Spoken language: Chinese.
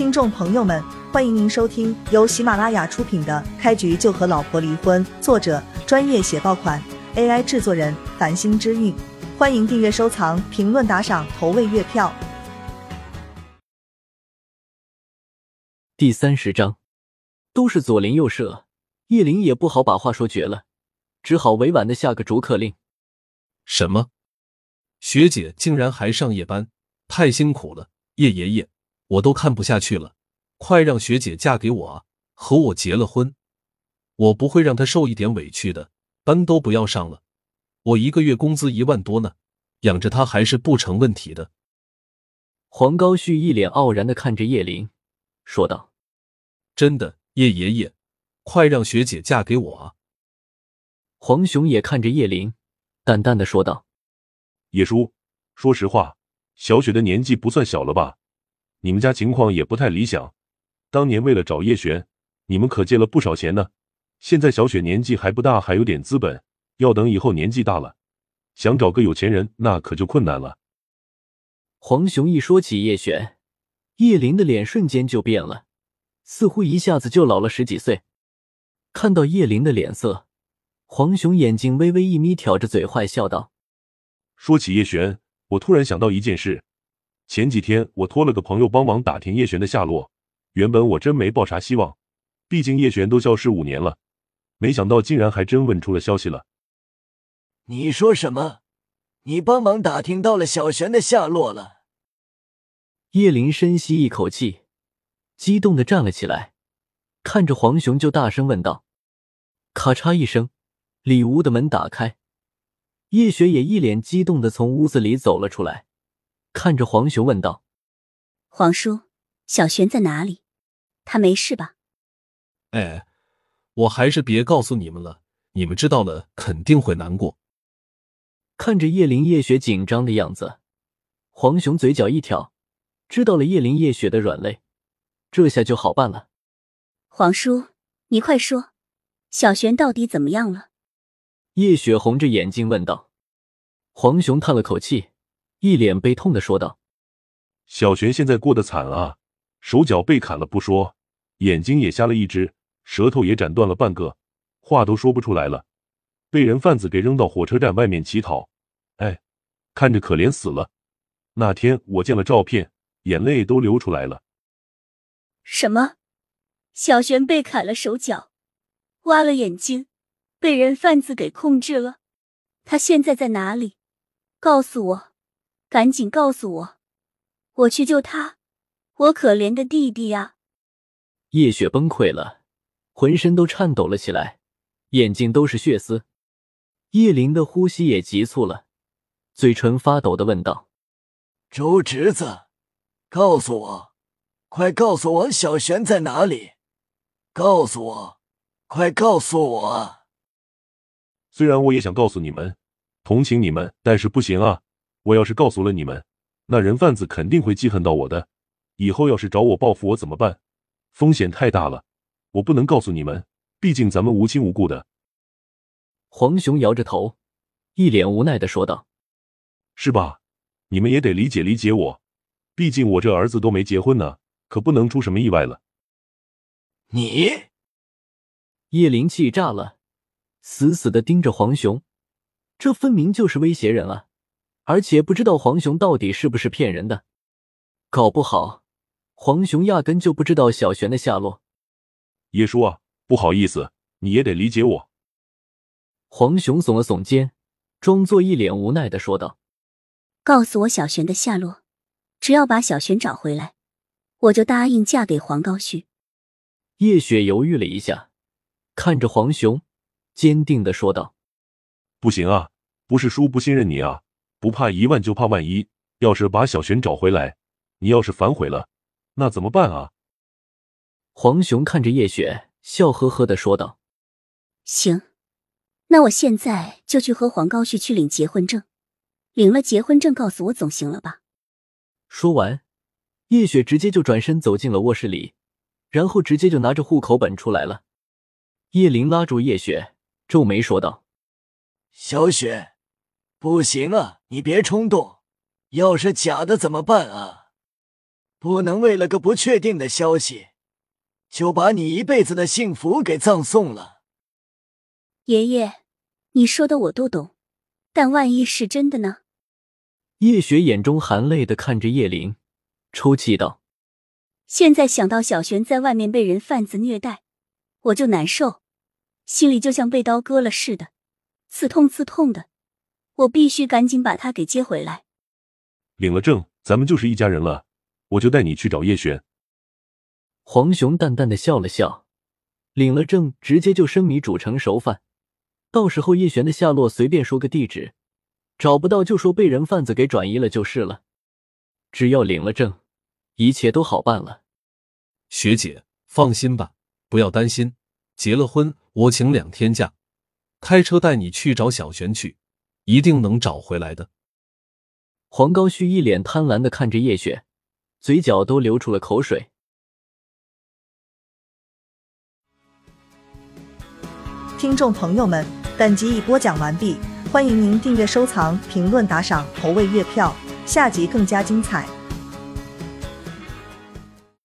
听众朋友们，欢迎您收听由喜马拉雅出品的《开局就和老婆离婚》，作者专业写爆款，AI 制作人繁星之韵。欢迎订阅、收藏、评论、打赏、投喂月票。第三十章，都是左邻右舍，叶灵也不好把话说绝了，只好委婉的下个逐客令。什么？学姐竟然还上夜班，太辛苦了！叶爷爷，我都看不下去了，快让学姐嫁给我啊，和我结了婚，我不会让她受一点委屈的，班都不要上了。我一个月工资一万多呢，养着她还是不成问题的。黄高旭一脸傲然的看着叶灵，说道：“真的，叶爷爷，快让学姐嫁给我啊！”黄雄也看着叶灵，淡淡的说道。叶叔，说实话，小雪的年纪不算小了吧？你们家情况也不太理想。当年为了找叶璇，你们可借了不少钱呢。现在小雪年纪还不大，还有点资本，要等以后年纪大了，想找个有钱人，那可就困难了。黄雄一说起叶璇，叶林的脸瞬间就变了，似乎一下子就老了十几岁。看到叶林的脸色，黄雄眼睛微微一眯，挑着嘴坏笑道。说起叶璇，我突然想到一件事。前几天我托了个朋友帮忙打听叶璇的下落。原本我真没抱啥希望，毕竟叶璇都消失五年了。没想到竟然还真问出了消息了。你说什么？你帮忙打听到了小璇的下落了？叶林深吸一口气，激动的站了起来，看着黄雄就大声问道：“咔嚓一声，里屋的门打开。”叶雪也一脸激动的从屋子里走了出来，看着黄雄问道：“黄叔，小璇在哪里？他没事吧？”哎，我还是别告诉你们了，你们知道了肯定会难过。看着叶灵叶雪紧张的样子，黄雄嘴角一挑，知道了叶灵叶雪的软肋，这下就好办了。黄叔，你快说，小璇到底怎么样了？叶雪红着眼睛问道：“黄雄叹了口气，一脸悲痛的说道：‘小璇现在过得惨啊，手脚被砍了不说，眼睛也瞎了一只，舌头也斩断了半个，话都说不出来了，被人贩子给扔到火车站外面乞讨，哎，看着可怜死了。那天我见了照片，眼泪都流出来了。’什么？小璇被砍了手脚，挖了眼睛？”被人贩子给控制了，他现在在哪里？告诉我，赶紧告诉我，我去救他，我可怜的弟弟呀！叶雪崩溃了，浑身都颤抖了起来，眼睛都是血丝。叶林的呼吸也急促了，嘴唇发抖的问道：“周侄子，告诉我，快告诉我，小璇在哪里？告诉我，快告诉我！”虽然我也想告诉你们，同情你们，但是不行啊！我要是告诉了你们，那人贩子肯定会记恨到我的，以后要是找我报复我怎么办？风险太大了，我不能告诉你们，毕竟咱们无亲无故的。黄雄摇着头，一脸无奈的说道：“是吧？你们也得理解理解我，毕竟我这儿子都没结婚呢，可不能出什么意外了。”你，叶灵气炸了。死死的盯着黄雄，这分明就是威胁人啊！而且不知道黄雄到底是不是骗人的，搞不好黄雄压根就不知道小璇的下落。叶叔啊，不好意思，你也得理解我。黄雄耸了耸肩，装作一脸无奈的说道：“告诉我小璇的下落，只要把小璇找回来，我就答应嫁给黄高旭。”叶雪犹豫了一下，看着黄雄。坚定的说道：“不行啊，不是叔不信任你啊，不怕一万就怕万一。要是把小璇找回来，你要是反悔了，那怎么办啊？”黄雄看着叶雪，笑呵呵的说道：“行，那我现在就去和黄高旭去领结婚证，领了结婚证告诉我总行了吧？”说完，叶雪直接就转身走进了卧室里，然后直接就拿着户口本出来了。叶林拉住叶雪。皱眉说道：“小雪，不行啊，你别冲动，要是假的怎么办啊？”不能为了个不确定的消息，就把你一辈子的幸福给葬送了。爷爷，你说的我都懂，但万一是真的呢？叶雪眼中含泪的看着叶灵，抽泣道：“现在想到小璇在外面被人贩子虐待，我就难受，心里就像被刀割了似的，刺痛刺痛的。我必须赶紧把他给接回来。领了证，咱们就是一家人了。我就带你去找叶璇。”黄雄淡淡的笑了笑，领了证，直接就生米煮成熟饭，到时候叶璇的下落随便说个地址。找不到就说被人贩子给转移了就是了，只要领了证，一切都好办了。学姐放心吧，不要担心。结了婚，我请两天假，开车带你去找小璇去，一定能找回来的。黄高旭一脸贪婪的看着叶雪，嘴角都流出了口水。听众朋友们，本集已播讲完毕。欢迎您订阅、收藏、评论、打赏、投喂月票，下集更加精彩。